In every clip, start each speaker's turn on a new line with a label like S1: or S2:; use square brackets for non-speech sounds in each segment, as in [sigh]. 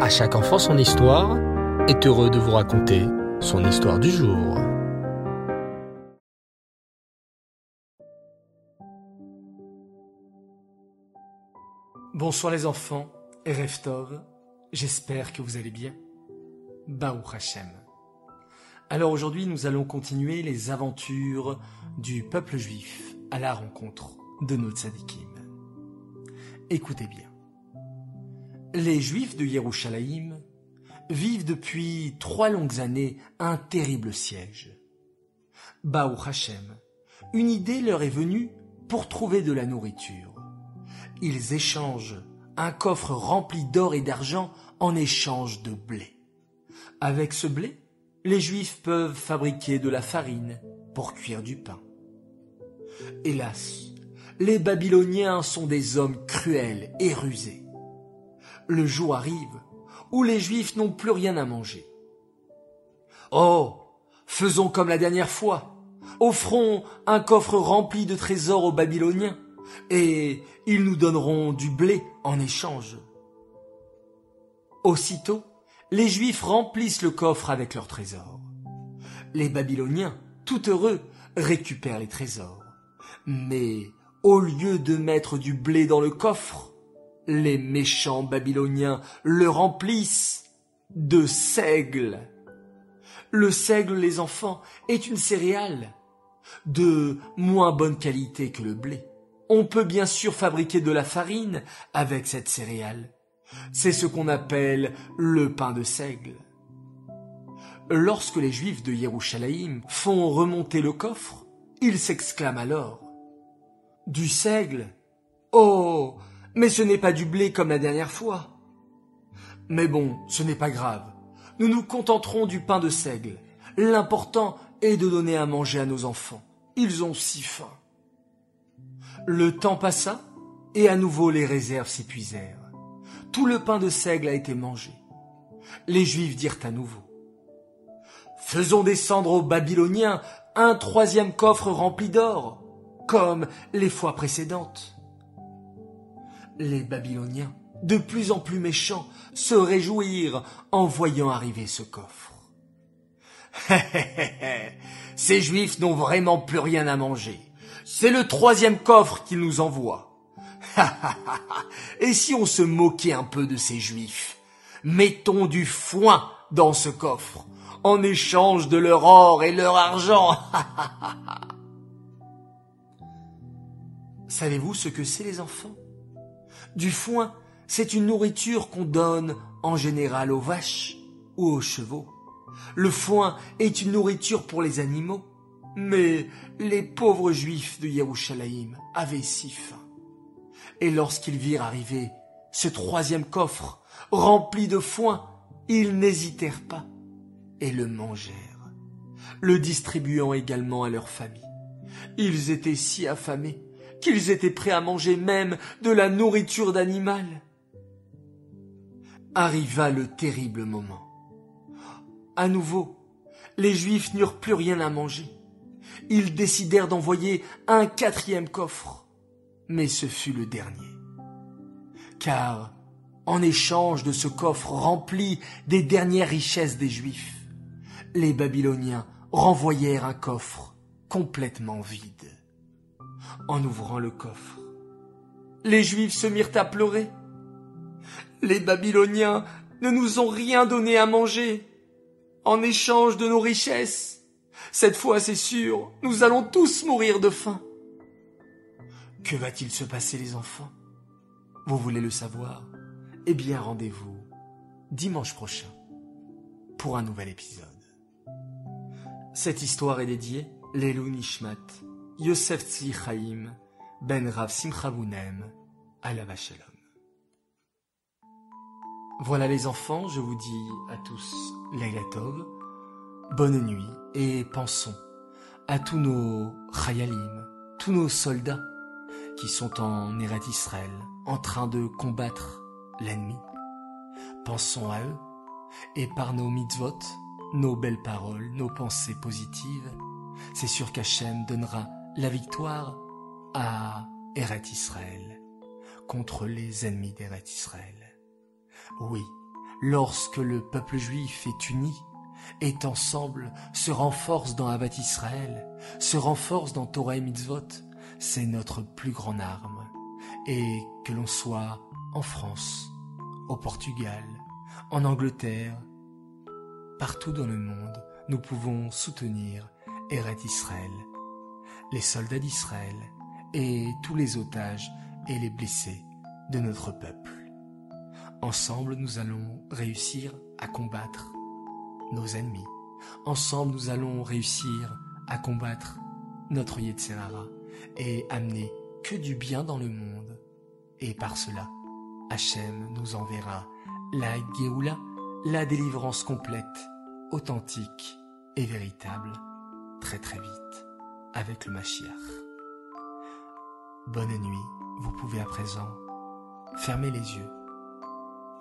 S1: À chaque enfant son histoire est heureux de vous raconter son histoire du jour.
S2: Bonsoir les enfants et Reftov, j'espère que vous allez bien. Baou Hashem. Alors aujourd'hui nous allons continuer les aventures du peuple juif à la rencontre de nos tzadikim. Écoutez bien. Les Juifs de Yerushalayim vivent depuis trois longues années un terrible siège. Baou Hashem, une idée leur est venue pour trouver de la nourriture. Ils échangent un coffre rempli d'or et d'argent en échange de blé. Avec ce blé, les Juifs peuvent fabriquer de la farine pour cuire du pain. Hélas, les Babyloniens sont des hommes cruels et rusés le jour arrive où les Juifs n'ont plus rien à manger. Oh, faisons comme la dernière fois. Offrons un coffre rempli de trésors aux Babyloniens, et ils nous donneront du blé en échange. Aussitôt, les Juifs remplissent le coffre avec leurs trésors. Les Babyloniens, tout heureux, récupèrent les trésors. Mais au lieu de mettre du blé dans le coffre, les méchants Babyloniens le remplissent de seigle. Le seigle, les enfants, est une céréale de moins bonne qualité que le blé. On peut bien sûr fabriquer de la farine avec cette céréale. C'est ce qu'on appelle le pain de seigle. Lorsque les Juifs de Yerushalayim font remonter le coffre, ils s'exclament alors Du seigle Oh mais ce n'est pas du blé comme la dernière fois. Mais bon, ce n'est pas grave. Nous nous contenterons du pain de seigle. L'important est de donner à manger à nos enfants. Ils ont si faim. Le temps passa, et à nouveau les réserves s'épuisèrent. Tout le pain de seigle a été mangé. Les Juifs dirent à nouveau. Faisons descendre aux Babyloniens un troisième coffre rempli d'or, comme les fois précédentes. Les Babyloniens, de plus en plus méchants, se réjouirent en voyant arriver ce coffre. [laughs] Ces Juifs n'ont vraiment plus rien à manger. C'est le troisième coffre qu'ils nous envoient. [laughs] Et si on se moquait un peu de ces Juifs? Mettons du foin dans ce coffre, en échange de leur or et leur argent. [laughs] Savez-vous ce que c'est les enfants? Du foin, c'est une nourriture qu'on donne en général aux vaches ou aux chevaux. Le foin est une nourriture pour les animaux. Mais les pauvres juifs de Yerushalayim avaient si faim. Et lorsqu'ils virent arriver ce troisième coffre rempli de foin, ils n'hésitèrent pas et le mangèrent, le distribuant également à leur famille. Ils étaient si affamés qu'ils étaient prêts à manger même de la nourriture d'animal. Arriva le terrible moment. À nouveau, les Juifs n'eurent plus rien à manger. Ils décidèrent d'envoyer un quatrième coffre, mais ce fut le dernier. Car, en échange de ce coffre rempli des dernières richesses des Juifs, les Babyloniens renvoyèrent un coffre complètement vide en ouvrant le coffre. Les Juifs se mirent à pleurer. Les Babyloniens ne nous ont rien donné à manger en échange de nos richesses. Cette fois, c'est sûr, nous allons tous mourir de faim. Que va-t-il se passer, les enfants? Vous voulez le savoir? Eh bien, rendez-vous dimanche prochain pour un nouvel épisode. Cette histoire est dédiée Lelou Nishmat, Yosef Tzvi Chaim, Ben Rav Simcha à la Shalom. Voilà les enfants, je vous dis à tous Laila Tov, bonne nuit et pensons à tous nos Chayalim, tous nos soldats qui sont en Eret Israël en train de combattre l'ennemi. Pensons à eux et par nos mitzvot, nos belles paroles, nos pensées positives, c'est sûr qu'Hachem donnera la victoire à Eret Israël contre les ennemis d'Eret Israël. Oui, lorsque le peuple juif est uni, est ensemble, se renforce dans Avat Israël, se renforce dans Torah et Mitzvot, c'est notre plus grande arme. Et que l'on soit en France, au Portugal, en Angleterre, partout dans le monde, nous pouvons soutenir Eret Israël, les soldats d'Israël et tous les otages et les blessés de notre peuple. Ensemble, nous allons réussir à combattre nos ennemis. Ensemble, nous allons réussir à combattre notre Yetzerara et amener que du bien dans le monde. Et par cela, Hachem nous enverra la Géoula, la délivrance complète, authentique et véritable, très très vite, avec le Mashiach. Bonne nuit, vous pouvez à présent fermer les yeux.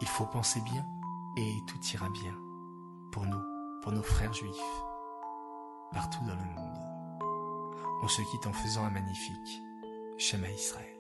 S2: Il faut penser bien et tout ira bien pour nous, pour nos frères juifs, partout dans le monde. On se quitte en faisant un magnifique Shema Israël.